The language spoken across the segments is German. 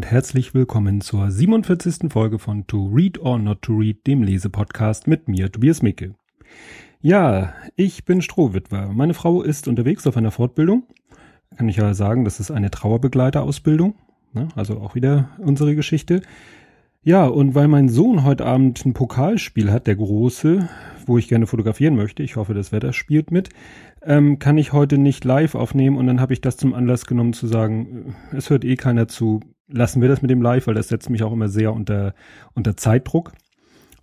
und herzlich willkommen zur 47. Folge von To Read or Not to Read, dem Lesepodcast mit mir, Tobias Micke. Ja, ich bin Strohwitwer. Meine Frau ist unterwegs auf einer Fortbildung. Kann ich ja sagen, das ist eine Trauerbegleiterausbildung. Ne? Also auch wieder unsere Geschichte. Ja, und weil mein Sohn heute Abend ein Pokalspiel hat, der große, wo ich gerne fotografieren möchte, ich hoffe, das Wetter spielt mit, ähm, kann ich heute nicht live aufnehmen und dann habe ich das zum Anlass genommen zu sagen, äh, es hört eh keiner zu, lassen wir das mit dem Live, weil das setzt mich auch immer sehr unter, unter Zeitdruck.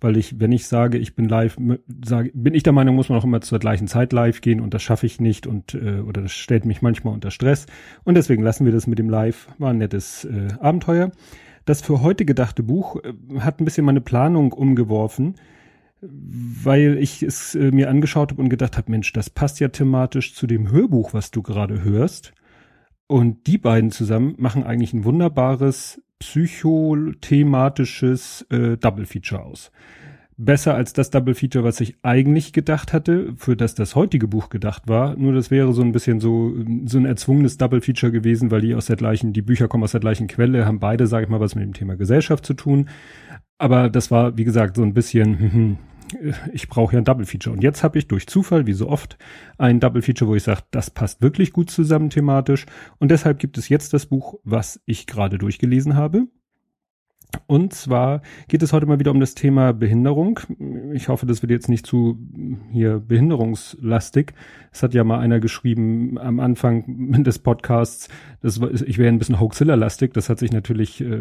Weil ich, wenn ich sage, ich bin live, sage, bin ich der Meinung, muss man auch immer zur gleichen Zeit live gehen und das schaffe ich nicht und äh, oder das stellt mich manchmal unter Stress. Und deswegen lassen wir das mit dem Live. War ein nettes äh, Abenteuer. Das für heute gedachte Buch äh, hat ein bisschen meine Planung umgeworfen weil ich es äh, mir angeschaut habe und gedacht habe, Mensch, das passt ja thematisch zu dem Hörbuch, was du gerade hörst. Und die beiden zusammen machen eigentlich ein wunderbares psychothematisches äh, Double Feature aus. Besser als das Double Feature, was ich eigentlich gedacht hatte, für das das heutige Buch gedacht war. Nur das wäre so ein bisschen so, so ein erzwungenes Double Feature gewesen, weil die aus der gleichen, die Bücher kommen aus der gleichen Quelle, haben beide, sage ich mal, was mit dem Thema Gesellschaft zu tun. Aber das war, wie gesagt, so ein bisschen, hm, hm, ich brauche ja ein Double Feature. Und jetzt habe ich durch Zufall, wie so oft, ein Double Feature, wo ich sage, das passt wirklich gut zusammen thematisch. Und deshalb gibt es jetzt das Buch, was ich gerade durchgelesen habe. Und zwar geht es heute mal wieder um das Thema Behinderung. Ich hoffe, das wird jetzt nicht zu hier behinderungslastig. Es hat ja mal einer geschrieben am Anfang des Podcasts, das ich wäre ein bisschen Hoaxilla-lastig. Das hat sich natürlich äh,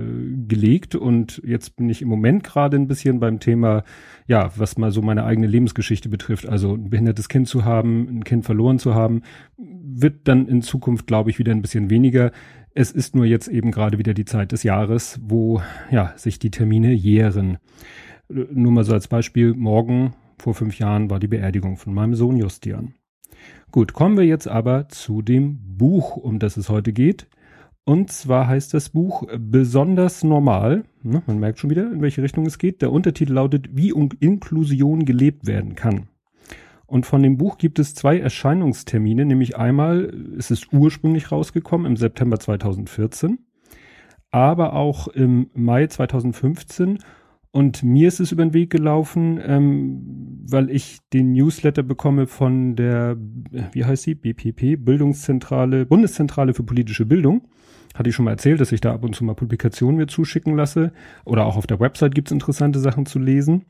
gelegt und jetzt bin ich im Moment gerade ein bisschen beim Thema, ja, was mal so meine eigene Lebensgeschichte betrifft. Also ein behindertes Kind zu haben, ein Kind verloren zu haben, wird dann in Zukunft, glaube ich, wieder ein bisschen weniger. Es ist nur jetzt eben gerade wieder die Zeit des Jahres, wo ja sich die Termine jähren. Nur mal so als Beispiel, morgen vor fünf Jahren war die Beerdigung von meinem Sohn Justian. Gut, kommen wir jetzt aber zu dem Buch, um das es heute geht. Und zwar heißt das Buch Besonders normal. Man merkt schon wieder, in welche Richtung es geht. Der Untertitel lautet, wie Inklusion gelebt werden kann. Und von dem Buch gibt es zwei Erscheinungstermine, nämlich einmal ist es ursprünglich rausgekommen im September 2014, aber auch im Mai 2015. Und mir ist es über den Weg gelaufen, ähm, weil ich den Newsletter bekomme von der, wie heißt sie, BPP, Bildungszentrale, Bundeszentrale für politische Bildung. Hatte ich schon mal erzählt, dass ich da ab und zu mal Publikationen mir zuschicken lasse. Oder auch auf der Website gibt's interessante Sachen zu lesen.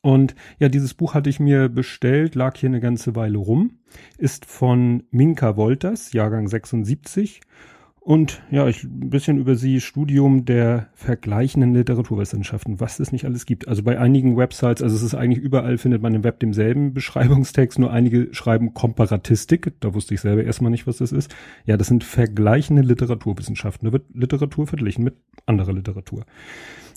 Und ja, dieses Buch hatte ich mir bestellt, lag hier eine ganze Weile rum, ist von Minka Wolters, Jahrgang 76. Und ja, ich ein bisschen über sie Studium der vergleichenden Literaturwissenschaften, was es nicht alles gibt. Also bei einigen Websites, also es ist eigentlich überall findet man im Web denselben Beschreibungstext, nur einige schreiben Komparatistik, da wusste ich selber erstmal nicht, was das ist. Ja, das sind vergleichende Literaturwissenschaften. Da wird Literatur verglichen mit anderer Literatur.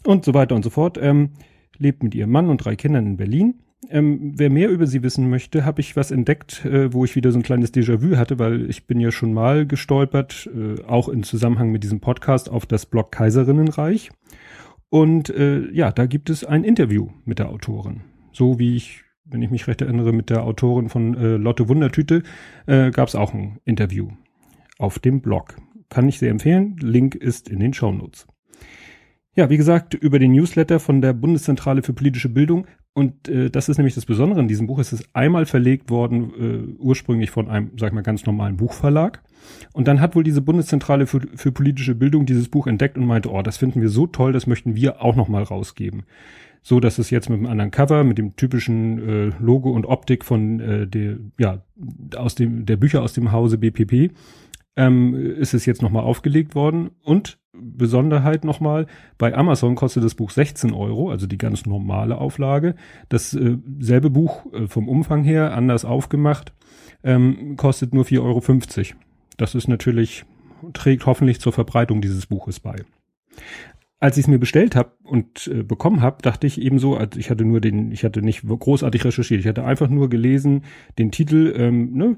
Und so weiter und so fort. Ähm, lebt mit ihrem Mann und drei Kindern in Berlin. Ähm, wer mehr über sie wissen möchte, habe ich was entdeckt, äh, wo ich wieder so ein kleines Déjà-vu hatte, weil ich bin ja schon mal gestolpert, äh, auch im Zusammenhang mit diesem Podcast, auf das Blog Kaiserinnenreich. Und äh, ja, da gibt es ein Interview mit der Autorin. So wie ich, wenn ich mich recht erinnere, mit der Autorin von äh, Lotte Wundertüte äh, gab es auch ein Interview auf dem Blog. Kann ich sehr empfehlen. Link ist in den Show Notes. Ja, wie gesagt, über den Newsletter von der Bundeszentrale für politische Bildung. Und äh, das ist nämlich das Besondere in diesem Buch. Es ist einmal verlegt worden, äh, ursprünglich von einem, sag ich mal, ganz normalen Buchverlag. Und dann hat wohl diese Bundeszentrale für, für politische Bildung dieses Buch entdeckt und meinte, oh, das finden wir so toll, das möchten wir auch nochmal rausgeben. So, dass es jetzt mit einem anderen Cover, mit dem typischen äh, Logo und Optik von äh, der, ja, aus dem, der Bücher aus dem Hause BPP, ähm, ist es jetzt nochmal aufgelegt worden. Und Besonderheit nochmal, bei Amazon kostet das Buch 16 Euro, also die ganz normale Auflage. Das äh, selbe Buch äh, vom Umfang her, anders aufgemacht, ähm, kostet nur 4,50 Euro. Das ist natürlich, trägt hoffentlich zur Verbreitung dieses Buches bei. Als ich es mir bestellt habe und äh, bekommen habe, dachte ich ebenso, also ich hatte nur den, ich hatte nicht großartig recherchiert, ich hatte einfach nur gelesen, den Titel, ähm, ne,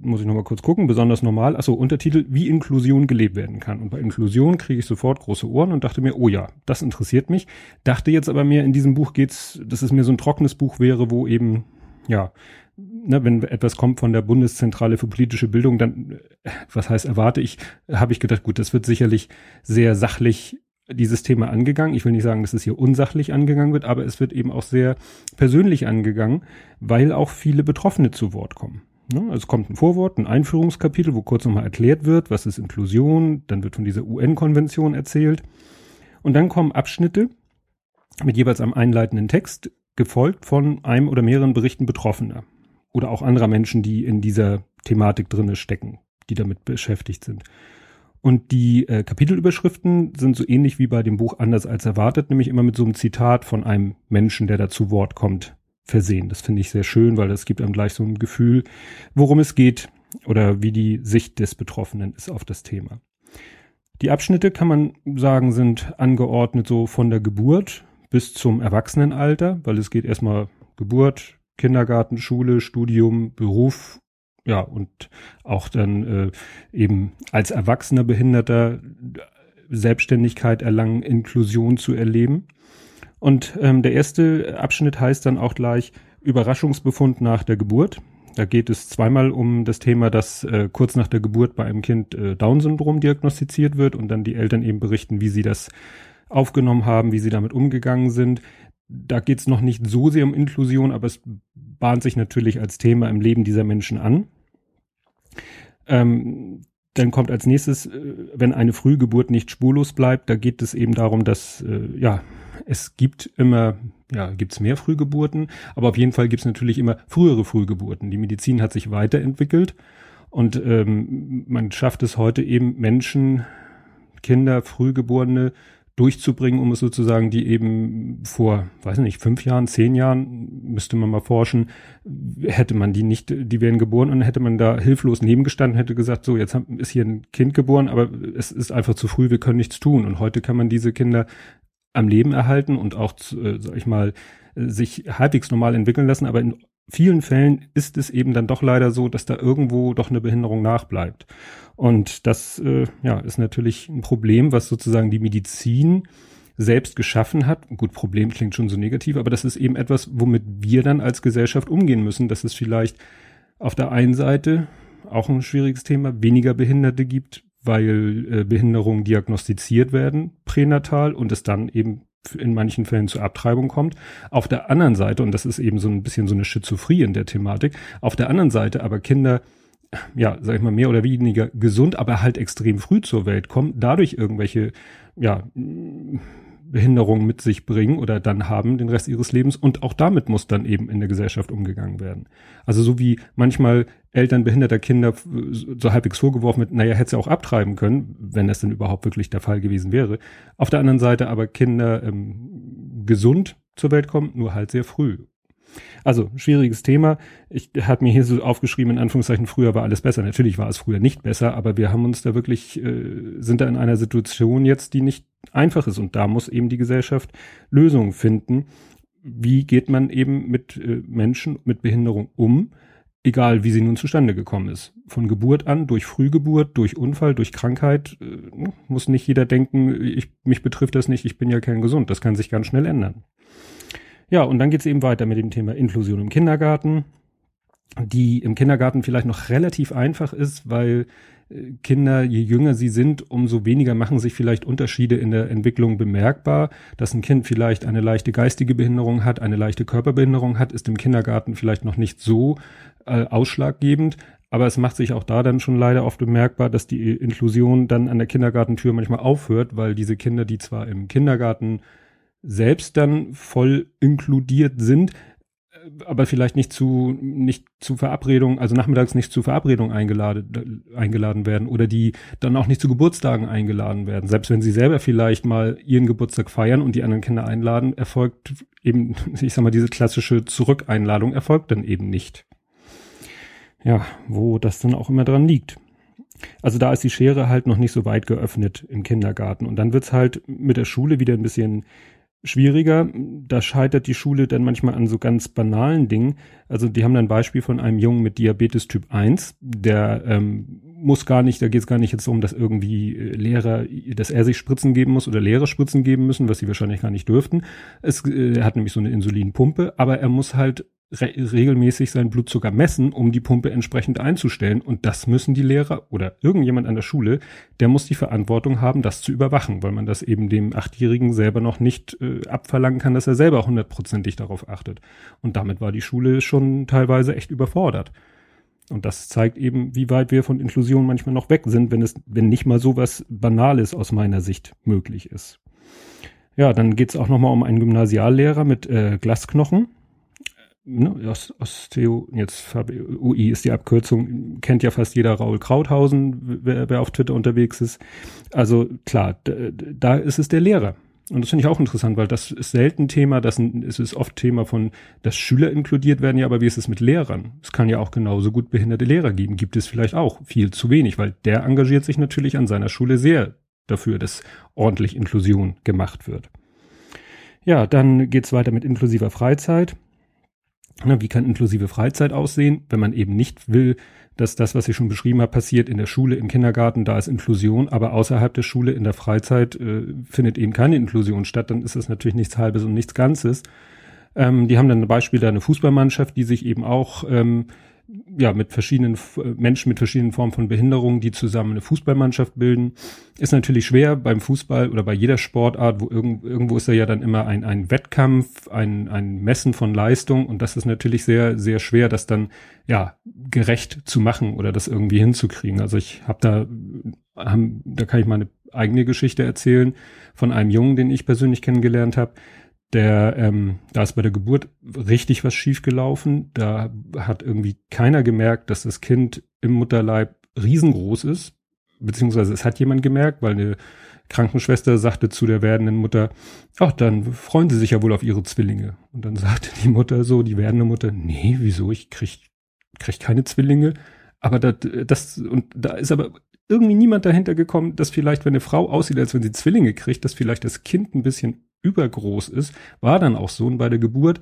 muss ich nochmal kurz gucken, besonders normal, achso, Untertitel, wie Inklusion gelebt werden kann. Und bei Inklusion kriege ich sofort große Ohren und dachte mir, oh ja, das interessiert mich. Dachte jetzt aber mehr, in diesem Buch geht's, dass es mir so ein trockenes Buch wäre, wo eben, ja, ne, wenn etwas kommt von der Bundeszentrale für politische Bildung, dann, was heißt erwarte ich, habe ich gedacht, gut, das wird sicherlich sehr sachlich dieses Thema angegangen. Ich will nicht sagen, dass es hier unsachlich angegangen wird, aber es wird eben auch sehr persönlich angegangen, weil auch viele Betroffene zu Wort kommen. Ne? Also es kommt ein Vorwort, ein Einführungskapitel, wo kurz nochmal erklärt wird, was ist Inklusion, dann wird von dieser UN-Konvention erzählt. Und dann kommen Abschnitte mit jeweils einem einleitenden Text, gefolgt von einem oder mehreren Berichten Betroffener oder auch anderer Menschen, die in dieser Thematik drinne stecken, die damit beschäftigt sind. Und die äh, Kapitelüberschriften sind so ähnlich wie bei dem Buch Anders als erwartet, nämlich immer mit so einem Zitat von einem Menschen, der da zu Wort kommt, versehen. Das finde ich sehr schön, weil das gibt einem gleich so ein Gefühl, worum es geht oder wie die Sicht des Betroffenen ist auf das Thema. Die Abschnitte kann man sagen, sind angeordnet so von der Geburt bis zum Erwachsenenalter, weil es geht erstmal Geburt, Kindergarten, Schule, Studium, Beruf ja, und auch dann äh, eben als erwachsener Behinderter Selbstständigkeit erlangen, Inklusion zu erleben. Und ähm, der erste Abschnitt heißt dann auch gleich Überraschungsbefund nach der Geburt. Da geht es zweimal um das Thema, dass äh, kurz nach der Geburt bei einem Kind äh, Down-Syndrom diagnostiziert wird und dann die Eltern eben berichten, wie sie das aufgenommen haben, wie sie damit umgegangen sind. Da geht es noch nicht so sehr um Inklusion, aber es bahnt sich natürlich als Thema im Leben dieser Menschen an. Ähm, dann kommt als nächstes, äh, wenn eine Frühgeburt nicht spurlos bleibt, da geht es eben darum, dass äh, ja es gibt immer, ja, gibt's mehr Frühgeburten, aber auf jeden Fall gibt's natürlich immer frühere Frühgeburten. Die Medizin hat sich weiterentwickelt und ähm, man schafft es heute eben Menschen, Kinder, Frühgeborene durchzubringen, um es sozusagen, die eben vor, weiß nicht, fünf Jahren, zehn Jahren, müsste man mal forschen, hätte man die nicht, die wären geboren und hätte man da hilflos nebengestanden, hätte gesagt, so, jetzt ist hier ein Kind geboren, aber es ist einfach zu früh, wir können nichts tun. Und heute kann man diese Kinder am Leben erhalten und auch, äh, sag ich mal, sich halbwegs normal entwickeln lassen, aber in vielen Fällen ist es eben dann doch leider so, dass da irgendwo doch eine Behinderung nachbleibt. Und das äh, ja, ist natürlich ein Problem, was sozusagen die Medizin selbst geschaffen hat. Gut, Problem klingt schon so negativ, aber das ist eben etwas, womit wir dann als Gesellschaft umgehen müssen, dass es vielleicht auf der einen Seite auch ein schwieriges Thema, weniger Behinderte gibt, weil äh, Behinderungen diagnostiziert werden pränatal und es dann eben in manchen Fällen zur Abtreibung kommt. Auf der anderen Seite, und das ist eben so ein bisschen so eine Schizophrenie in der Thematik, auf der anderen Seite aber Kinder, ja, sag ich mal, mehr oder weniger gesund, aber halt extrem früh zur Welt kommen, dadurch irgendwelche, ja, Behinderungen mit sich bringen oder dann haben den Rest ihres Lebens und auch damit muss dann eben in der Gesellschaft umgegangen werden. Also so wie manchmal Eltern behinderter Kinder so halbwegs vorgeworfen wird, naja, hätte sie auch abtreiben können, wenn das denn überhaupt wirklich der Fall gewesen wäre. Auf der anderen Seite aber Kinder ähm, gesund zur Welt kommen, nur halt sehr früh. Also, schwieriges Thema. Ich habe mir hier so aufgeschrieben, in Anführungszeichen, früher war alles besser. Natürlich war es früher nicht besser, aber wir haben uns da wirklich, äh, sind da in einer Situation jetzt, die nicht einfach ist. Und da muss eben die Gesellschaft Lösungen finden. Wie geht man eben mit äh, Menschen mit Behinderung um? Egal, wie sie nun zustande gekommen ist. Von Geburt an, durch Frühgeburt, durch Unfall, durch Krankheit, äh, muss nicht jeder denken, ich, mich betrifft das nicht, ich bin ja kein gesund. Das kann sich ganz schnell ändern. Ja, und dann geht's eben weiter mit dem Thema Inklusion im Kindergarten, die im Kindergarten vielleicht noch relativ einfach ist, weil äh, Kinder, je jünger sie sind, umso weniger machen sich vielleicht Unterschiede in der Entwicklung bemerkbar. Dass ein Kind vielleicht eine leichte geistige Behinderung hat, eine leichte Körperbehinderung hat, ist im Kindergarten vielleicht noch nicht so äh, ausschlaggebend. Aber es macht sich auch da dann schon leider oft bemerkbar, dass die Inklusion dann an der Kindergartentür manchmal aufhört, weil diese Kinder, die zwar im Kindergarten selbst dann voll inkludiert sind, aber vielleicht nicht zu, nicht zu Verabredungen, also nachmittags nicht zu Verabredungen eingeladen, eingeladen werden oder die dann auch nicht zu Geburtstagen eingeladen werden. Selbst wenn sie selber vielleicht mal ihren Geburtstag feiern und die anderen Kinder einladen, erfolgt eben, ich sag mal, diese klassische Zurückeinladung erfolgt dann eben nicht. Ja, wo das dann auch immer dran liegt. Also da ist die Schere halt noch nicht so weit geöffnet im Kindergarten. Und dann wird's halt mit der Schule wieder ein bisschen schwieriger. Da scheitert die Schule dann manchmal an so ganz banalen Dingen. Also die haben dann ein Beispiel von einem Jungen mit Diabetes Typ 1, der ähm, muss gar nicht, da geht es gar nicht jetzt um, dass irgendwie äh, Lehrer, dass er sich Spritzen geben muss oder Lehrer Spritzen geben müssen, was sie wahrscheinlich gar nicht dürften. Es, äh, er hat nämlich so eine Insulinpumpe, aber er muss halt re regelmäßig seinen Blutzucker messen, um die Pumpe entsprechend einzustellen. Und das müssen die Lehrer oder irgendjemand an der Schule, der muss die Verantwortung haben, das zu überwachen, weil man das eben dem Achtjährigen selber noch nicht äh, abverlangen kann, dass er selber hundertprozentig darauf achtet. Und damit war die Schule schon teilweise echt überfordert. Und das zeigt eben, wie weit wir von Inklusion manchmal noch weg sind, wenn es, wenn nicht mal so was Banales aus meiner Sicht möglich ist. Ja, dann geht's auch nochmal um einen Gymnasiallehrer mit äh, Glasknochen ne, Osteo, jetzt UI ist die Abkürzung, kennt ja fast jeder Raul Krauthausen, wer, wer auf Twitter unterwegs ist. Also klar, da ist es der Lehrer. Und das finde ich auch interessant, weil das ist selten Thema, das ist, ist oft Thema von, dass Schüler inkludiert werden, ja, aber wie ist es mit Lehrern? Es kann ja auch genauso gut behinderte Lehrer geben, gibt es vielleicht auch viel zu wenig, weil der engagiert sich natürlich an seiner Schule sehr dafür, dass ordentlich Inklusion gemacht wird. Ja, dann geht's weiter mit inklusiver Freizeit. Na, wie kann inklusive Freizeit aussehen, wenn man eben nicht will, dass das, was ich schon beschrieben habe, passiert in der Schule, im Kindergarten, da ist Inklusion, aber außerhalb der Schule in der Freizeit äh, findet eben keine Inklusion statt, dann ist das natürlich nichts Halbes und nichts Ganzes. Ähm, die haben dann ein Beispiel da eine Fußballmannschaft, die sich eben auch ähm, ja, mit verschiedenen äh, Menschen mit verschiedenen Formen von Behinderungen, die zusammen eine Fußballmannschaft bilden. Ist natürlich schwer beim Fußball oder bei jeder Sportart, wo irgend, irgendwo ist da ja dann immer ein, ein Wettkampf, ein, ein Messen von Leistung und das ist natürlich sehr, sehr schwer, das dann ja gerecht zu machen oder das irgendwie hinzukriegen. Also ich habe da, haben, da kann ich meine eigene Geschichte erzählen von einem Jungen, den ich persönlich kennengelernt habe der, ähm, da ist bei der Geburt richtig was schiefgelaufen. Da hat irgendwie keiner gemerkt, dass das Kind im Mutterleib riesengroß ist. Beziehungsweise es hat jemand gemerkt, weil eine Krankenschwester sagte zu der werdenden Mutter, ach, dann freuen sie sich ja wohl auf ihre Zwillinge. Und dann sagte die Mutter so, die werdende Mutter, nee, wieso, ich krieg, krieg keine Zwillinge. Aber das, das, und da ist aber irgendwie niemand dahinter gekommen, dass vielleicht, wenn eine Frau aussieht, als wenn sie Zwillinge kriegt, dass vielleicht das Kind ein bisschen übergroß ist, war dann auch so. Und bei der Geburt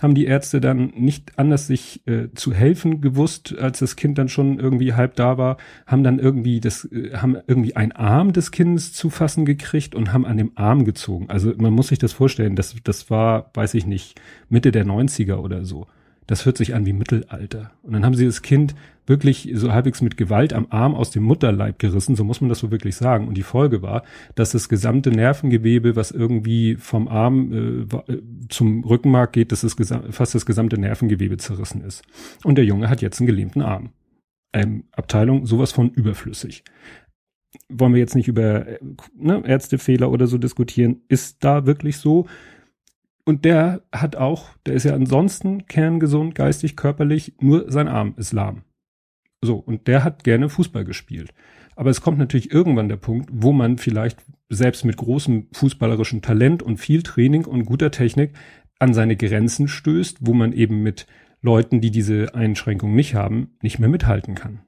haben die Ärzte dann nicht anders sich äh, zu helfen gewusst, als das Kind dann schon irgendwie halb da war, haben dann irgendwie das, äh, haben irgendwie einen Arm des Kindes zu fassen gekriegt und haben an dem Arm gezogen. Also man muss sich das vorstellen, das, das war, weiß ich nicht, Mitte der 90er oder so das hört sich an wie Mittelalter. Und dann haben sie das Kind wirklich so halbwegs mit Gewalt am Arm aus dem Mutterleib gerissen, so muss man das so wirklich sagen. Und die Folge war, dass das gesamte Nervengewebe, was irgendwie vom Arm äh, äh zum Rückenmark geht, dass das fast das gesamte Nervengewebe zerrissen ist. Und der Junge hat jetzt einen gelähmten Arm. Ähm, Abteilung sowas von überflüssig. Wollen wir jetzt nicht über äh, ne, Ärztefehler oder so diskutieren? Ist da wirklich so? Und der hat auch, der ist ja ansonsten kerngesund, geistig, körperlich, nur sein Arm ist lahm. So, und der hat gerne Fußball gespielt. Aber es kommt natürlich irgendwann der Punkt, wo man vielleicht selbst mit großem fußballerischem Talent und viel Training und guter Technik an seine Grenzen stößt, wo man eben mit Leuten, die diese Einschränkung nicht haben, nicht mehr mithalten kann.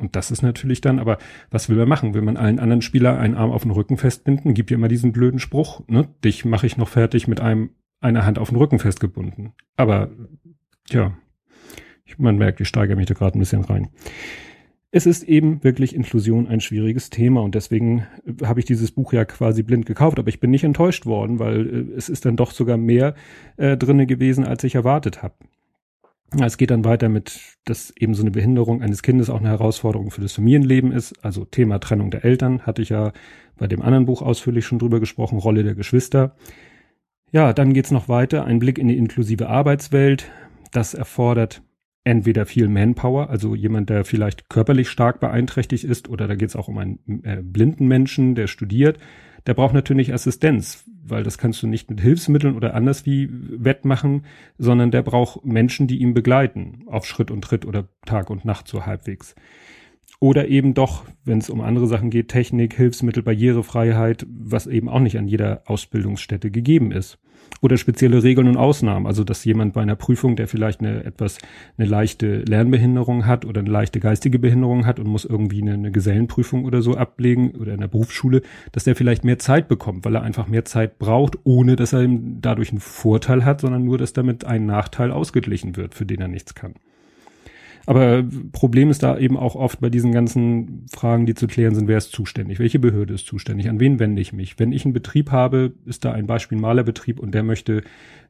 Und das ist natürlich dann, aber was will man machen? Will man allen anderen Spieler einen Arm auf den Rücken festbinden? Gibt ja immer diesen blöden Spruch, ne? Dich mache ich noch fertig mit einem eine Hand auf den Rücken festgebunden. Aber ja, man merkt, ich steigere mich da gerade ein bisschen rein. Es ist eben wirklich Inklusion ein schwieriges Thema und deswegen äh, habe ich dieses Buch ja quasi blind gekauft, aber ich bin nicht enttäuscht worden, weil äh, es ist dann doch sogar mehr äh, drinne gewesen, als ich erwartet habe. Es geht dann weiter mit, dass eben so eine Behinderung eines Kindes auch eine Herausforderung für das Familienleben ist. Also Thema Trennung der Eltern hatte ich ja bei dem anderen Buch ausführlich schon drüber gesprochen, Rolle der Geschwister. Ja, dann geht's noch weiter. Ein Blick in die inklusive Arbeitswelt. Das erfordert entweder viel Manpower, also jemand, der vielleicht körperlich stark beeinträchtigt ist, oder da geht's auch um einen äh, blinden Menschen, der studiert. Der braucht natürlich Assistenz, weil das kannst du nicht mit Hilfsmitteln oder anders wie wettmachen, sondern der braucht Menschen, die ihn begleiten, auf Schritt und Tritt oder Tag und Nacht so halbwegs. Oder eben doch, wenn es um andere Sachen geht, Technik, Hilfsmittel, Barrierefreiheit, was eben auch nicht an jeder Ausbildungsstätte gegeben ist. Oder spezielle Regeln und Ausnahmen, also dass jemand bei einer Prüfung, der vielleicht eine etwas eine leichte Lernbehinderung hat oder eine leichte geistige Behinderung hat und muss irgendwie eine, eine Gesellenprüfung oder so ablegen oder in der Berufsschule, dass der vielleicht mehr Zeit bekommt, weil er einfach mehr Zeit braucht, ohne dass er dadurch einen Vorteil hat, sondern nur, dass damit ein Nachteil ausgeglichen wird, für den er nichts kann. Aber Problem ist da eben auch oft bei diesen ganzen Fragen, die zu klären sind, wer ist zuständig? Welche Behörde ist zuständig? An wen wende ich mich? Wenn ich einen Betrieb habe, ist da ein Beispiel Malerbetrieb und der möchte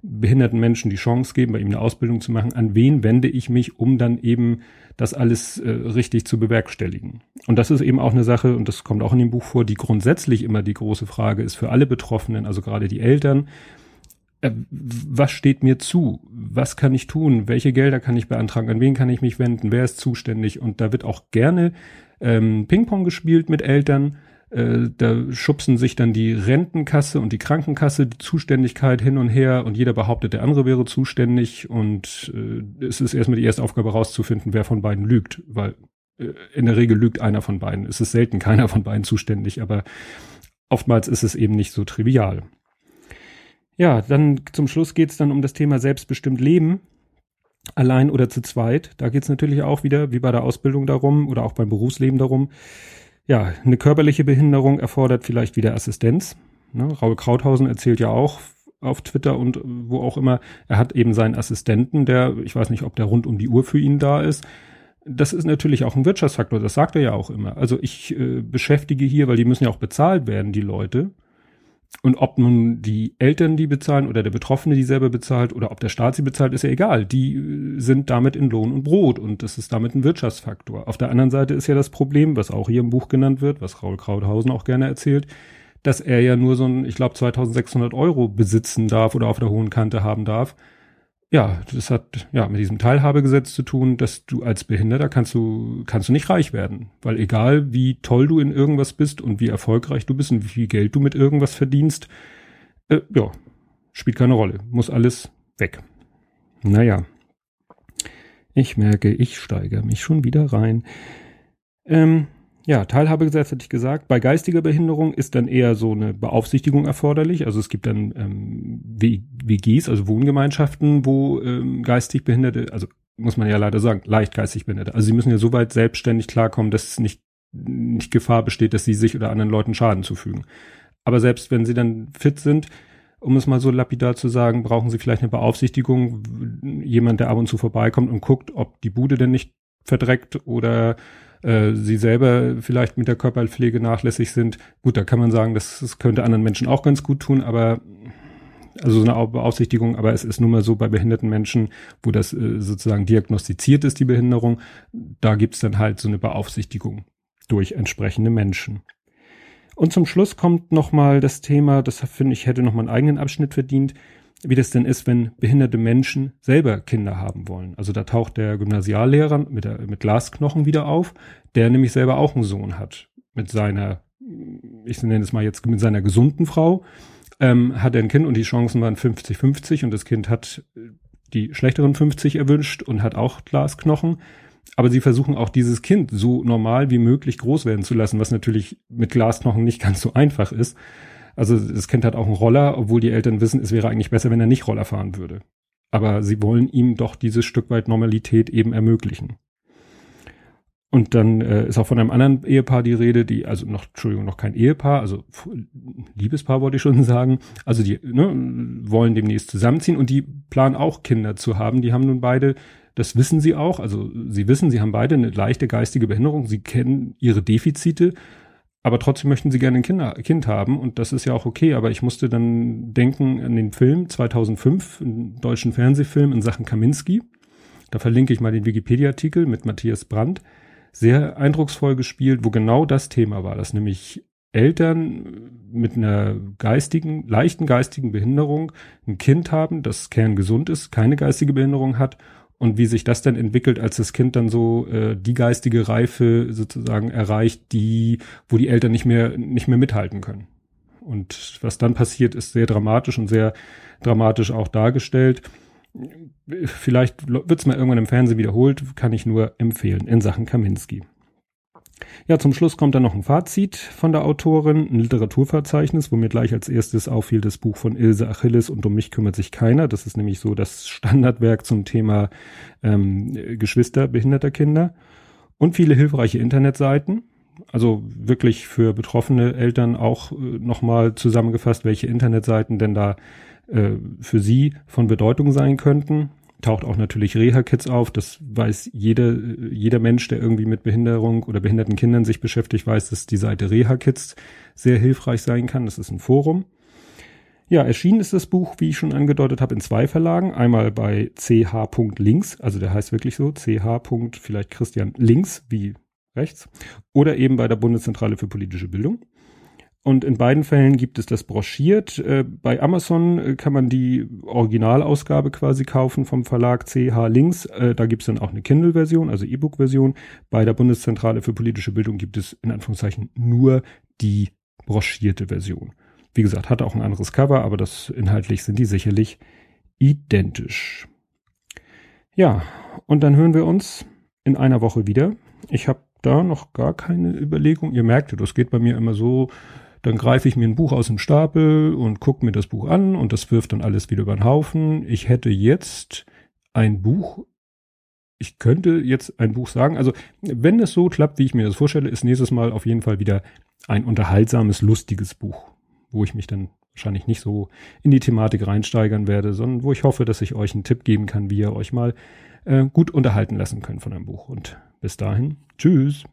behinderten Menschen die Chance geben, bei ihm eine Ausbildung zu machen. An wen wende ich mich, um dann eben das alles äh, richtig zu bewerkstelligen? Und das ist eben auch eine Sache, und das kommt auch in dem Buch vor, die grundsätzlich immer die große Frage ist für alle Betroffenen, also gerade die Eltern, was steht mir zu? Was kann ich tun? Welche Gelder kann ich beantragen? An wen kann ich mich wenden? Wer ist zuständig? Und da wird auch gerne ähm, Ping-Pong gespielt mit Eltern. Äh, da schubsen sich dann die Rentenkasse und die Krankenkasse die Zuständigkeit hin und her und jeder behauptet, der andere wäre zuständig und äh, es ist erstmal die erste Aufgabe rauszufinden, wer von beiden lügt, weil äh, in der Regel lügt einer von beiden. Es ist selten keiner von beiden zuständig, aber oftmals ist es eben nicht so trivial. Ja, dann zum Schluss geht's dann um das Thema selbstbestimmt Leben. Allein oder zu zweit. Da geht's natürlich auch wieder, wie bei der Ausbildung darum oder auch beim Berufsleben darum. Ja, eine körperliche Behinderung erfordert vielleicht wieder Assistenz. Ne? Raul Krauthausen erzählt ja auch auf Twitter und wo auch immer, er hat eben seinen Assistenten, der, ich weiß nicht, ob der rund um die Uhr für ihn da ist. Das ist natürlich auch ein Wirtschaftsfaktor, das sagt er ja auch immer. Also ich äh, beschäftige hier, weil die müssen ja auch bezahlt werden, die Leute. Und ob nun die Eltern die bezahlen oder der Betroffene die selber bezahlt oder ob der Staat sie bezahlt, ist ja egal. Die äh, sind damit in Lohn und Brot und das ist damit ein Wirtschaftsfaktor. Auf der anderen Seite ist ja das Problem, was auch hier im Buch genannt wird, was Raul Krauthausen auch gerne erzählt, dass er ja nur so ein, ich glaube, 2600 Euro besitzen darf oder auf der hohen Kante haben darf ja, das hat ja mit diesem Teilhabegesetz zu tun, dass du als Behinderter kannst du kannst du nicht reich werden, weil egal wie toll du in irgendwas bist und wie erfolgreich du bist und wie viel Geld du mit irgendwas verdienst, äh, ja, spielt keine Rolle, muss alles weg. Naja, ich merke, ich steigere mich schon wieder rein. Ähm, ja, Teilhabegesetz hatte ich gesagt. Bei geistiger Behinderung ist dann eher so eine Beaufsichtigung erforderlich. Also es gibt dann ähm, WGs, also Wohngemeinschaften, wo ähm, geistig Behinderte, also muss man ja leider sagen, leicht geistig Behinderte. Also sie müssen ja so weit selbstständig klarkommen, dass nicht, nicht Gefahr besteht, dass sie sich oder anderen Leuten Schaden zufügen. Aber selbst wenn sie dann fit sind, um es mal so lapidar zu sagen, brauchen sie vielleicht eine Beaufsichtigung, jemand, der ab und zu vorbeikommt und guckt, ob die Bude denn nicht verdreckt oder äh, sie selber vielleicht mit der Körperpflege nachlässig sind. Gut, da kann man sagen, das, das könnte anderen Menschen auch ganz gut tun, aber also so eine Beaufsichtigung, aber es ist nun mal so bei behinderten Menschen, wo das äh, sozusagen diagnostiziert ist, die Behinderung, da gibt's dann halt so eine Beaufsichtigung durch entsprechende Menschen. Und zum Schluss kommt nochmal das Thema, das finde ich hätte nochmal einen eigenen Abschnitt verdient, wie das denn ist, wenn behinderte Menschen selber Kinder haben wollen. Also da taucht der Gymnasiallehrer mit, der, mit Glasknochen wieder auf, der nämlich selber auch einen Sohn hat. Mit seiner, ich nenne es mal jetzt, mit seiner gesunden Frau, ähm, hat er ein Kind und die Chancen waren 50-50 und das Kind hat die schlechteren 50 erwünscht und hat auch Glasknochen. Aber sie versuchen auch dieses Kind so normal wie möglich groß werden zu lassen, was natürlich mit Glasknochen nicht ganz so einfach ist. Also das Kind hat auch einen Roller, obwohl die Eltern wissen, es wäre eigentlich besser, wenn er nicht Roller fahren würde. Aber sie wollen ihm doch dieses Stück weit Normalität eben ermöglichen. Und dann äh, ist auch von einem anderen Ehepaar die Rede, die, also noch, Entschuldigung, noch kein Ehepaar, also Liebespaar wollte ich schon sagen. Also die ne, wollen demnächst zusammenziehen und die planen auch Kinder zu haben. Die haben nun beide, das wissen sie auch, also sie wissen, sie haben beide eine leichte geistige Behinderung, sie kennen ihre Defizite aber trotzdem möchten sie gerne ein Kinder, Kind haben und das ist ja auch okay. Aber ich musste dann denken an den Film 2005, einen deutschen Fernsehfilm in Sachen Kaminski. Da verlinke ich mal den Wikipedia-Artikel mit Matthias Brandt. Sehr eindrucksvoll gespielt, wo genau das Thema war, dass nämlich Eltern mit einer geistigen, leichten geistigen Behinderung ein Kind haben, das kerngesund ist, keine geistige Behinderung hat und wie sich das dann entwickelt, als das Kind dann so äh, die geistige Reife sozusagen erreicht, die, wo die Eltern nicht mehr nicht mehr mithalten können. Und was dann passiert, ist sehr dramatisch und sehr dramatisch auch dargestellt. Vielleicht wird's mal irgendwann im Fernsehen wiederholt, kann ich nur empfehlen in Sachen Kaminski. Ja, zum Schluss kommt dann noch ein Fazit von der Autorin, ein Literaturverzeichnis, wo mir gleich als erstes auffiel das Buch von Ilse Achilles und um mich kümmert sich keiner. Das ist nämlich so das Standardwerk zum Thema ähm, Geschwister behinderter Kinder und viele hilfreiche Internetseiten. Also wirklich für betroffene Eltern auch äh, nochmal zusammengefasst, welche Internetseiten denn da äh, für sie von Bedeutung sein könnten taucht auch natürlich Reha-Kits auf. Das weiß jeder, jeder Mensch, der irgendwie mit Behinderung oder behinderten Kindern sich beschäftigt, weiß, dass die Seite Reha-Kits sehr hilfreich sein kann. Das ist ein Forum. Ja, erschienen ist das Buch, wie ich schon angedeutet habe, in zwei Verlagen. Einmal bei ch. Links, also der heißt wirklich so, ch. vielleicht Christian Links, wie rechts. Oder eben bei der Bundeszentrale für politische Bildung. Und in beiden Fällen gibt es das broschiert. Äh, bei Amazon äh, kann man die Originalausgabe quasi kaufen vom Verlag CH Links. Äh, da gibt es dann auch eine Kindle-Version, also E-Book-Version. Bei der Bundeszentrale für politische Bildung gibt es in Anführungszeichen nur die broschierte Version. Wie gesagt, hat auch ein anderes Cover, aber das inhaltlich sind die sicherlich identisch. Ja, und dann hören wir uns in einer Woche wieder. Ich habe da noch gar keine Überlegung. Ihr merkt, das geht bei mir immer so, dann greife ich mir ein Buch aus dem Stapel und gucke mir das Buch an und das wirft dann alles wieder über den Haufen. Ich hätte jetzt ein Buch, ich könnte jetzt ein Buch sagen, also wenn es so klappt, wie ich mir das vorstelle, ist nächstes Mal auf jeden Fall wieder ein unterhaltsames, lustiges Buch wo ich mich dann wahrscheinlich nicht so in die Thematik reinsteigern werde, sondern wo ich hoffe, dass ich euch einen Tipp geben kann, wie ihr euch mal äh, gut unterhalten lassen könnt von einem Buch. Und bis dahin, tschüss.